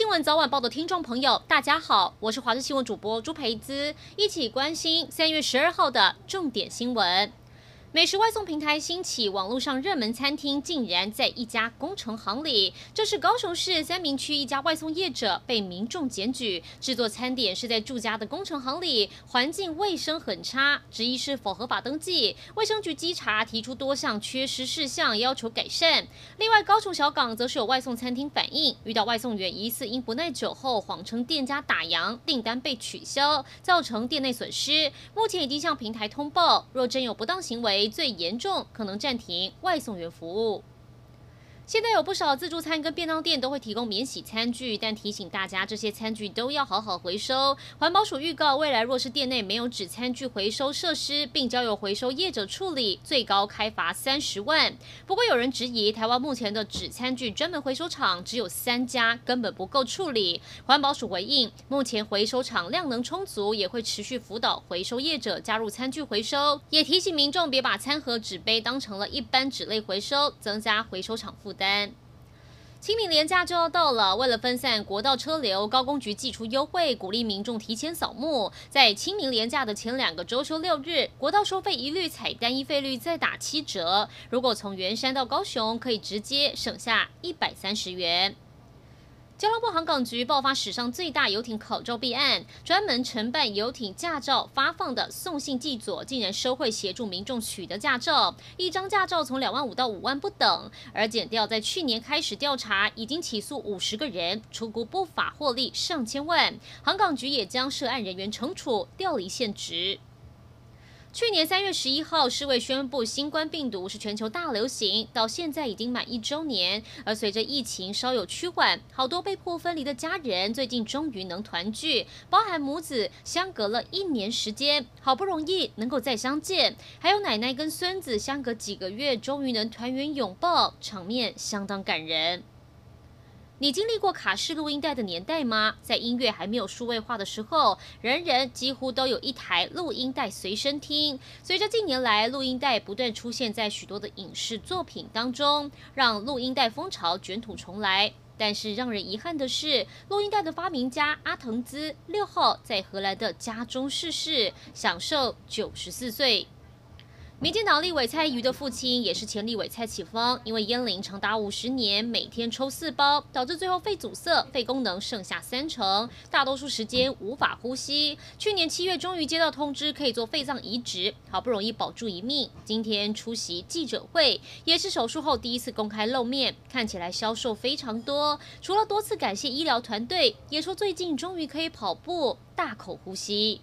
新闻早晚报的听众朋友，大家好，我是华视新闻主播朱培姿，一起关心三月十二号的重点新闻。美食外送平台兴起，网络上热门餐厅竟然在一家工程行里。这是高雄市三民区一家外送业者被民众检举，制作餐点是在住家的工程行里，环境卫生很差，质疑是否合法登记。卫生局稽查提出多项缺失事项，要求改善。另外，高雄小港则是有外送餐厅反映，遇到外送员疑似因不耐久后谎称店家打烊，订单被取消，造成店内损失。目前已经向平台通报，若真有不当行为，最严重可能暂停外送员服务。现在有不少自助餐跟便当店都会提供免洗餐具，但提醒大家，这些餐具都要好好回收。环保署预告，未来若是店内没有纸餐具回收设施，并交由回收业者处理，最高开罚三十万。不过有人质疑，台湾目前的纸餐具专门回收厂只有三家，根本不够处理。环保署回应，目前回收厂量能充足，也会持续辅导回收业者加入餐具回收，也提醒民众别把餐盒、纸杯当成了一般纸类回收，增加回收厂负担。单清明年假就要到了，为了分散国道车流，高工局寄出优惠，鼓励民众提前扫墓。在清明年假的前两个周休六日，国道收费一律采单一费率再打七折。如果从圆山到高雄，可以直接省下一百三十元。交通部航港局爆发史上最大游艇考照弊案，专门承办游艇驾照发放的送信寄所竟然收贿协助民众取得驾照，一张驾照从两万五到五万不等。而检调在去年开始调查，已经起诉五十个人，出估不法获利上千万。航港局也将涉案人员惩处，调离现职。去年三月十一号，世卫宣布新冠病毒是全球大流行，到现在已经满一周年。而随着疫情稍有趋缓，好多被迫分离的家人最近终于能团聚，包含母子相隔了一年时间，好不容易能够再相见；还有奶奶跟孙子相隔几个月，终于能团圆拥抱，场面相当感人。你经历过卡式录音带的年代吗？在音乐还没有数位化的时候，人人几乎都有一台录音带随身听。随着近年来录音带不断出现在许多的影视作品当中，让录音带风潮卷土重来。但是让人遗憾的是，录音带的发明家阿腾兹六号在荷兰的家中逝世，享寿九十四岁。民进党立委蔡宜的父亲也是前立委蔡启峰，因为烟龄长达五十年，每天抽四包，导致最后肺阻塞，肺功能剩下三成，大多数时间无法呼吸。去年七月终于接到通知，可以做肺脏移植，好不容易保住一命。今天出席记者会，也是手术后第一次公开露面，看起来消瘦非常多。除了多次感谢医疗团队，也说最近终于可以跑步，大口呼吸。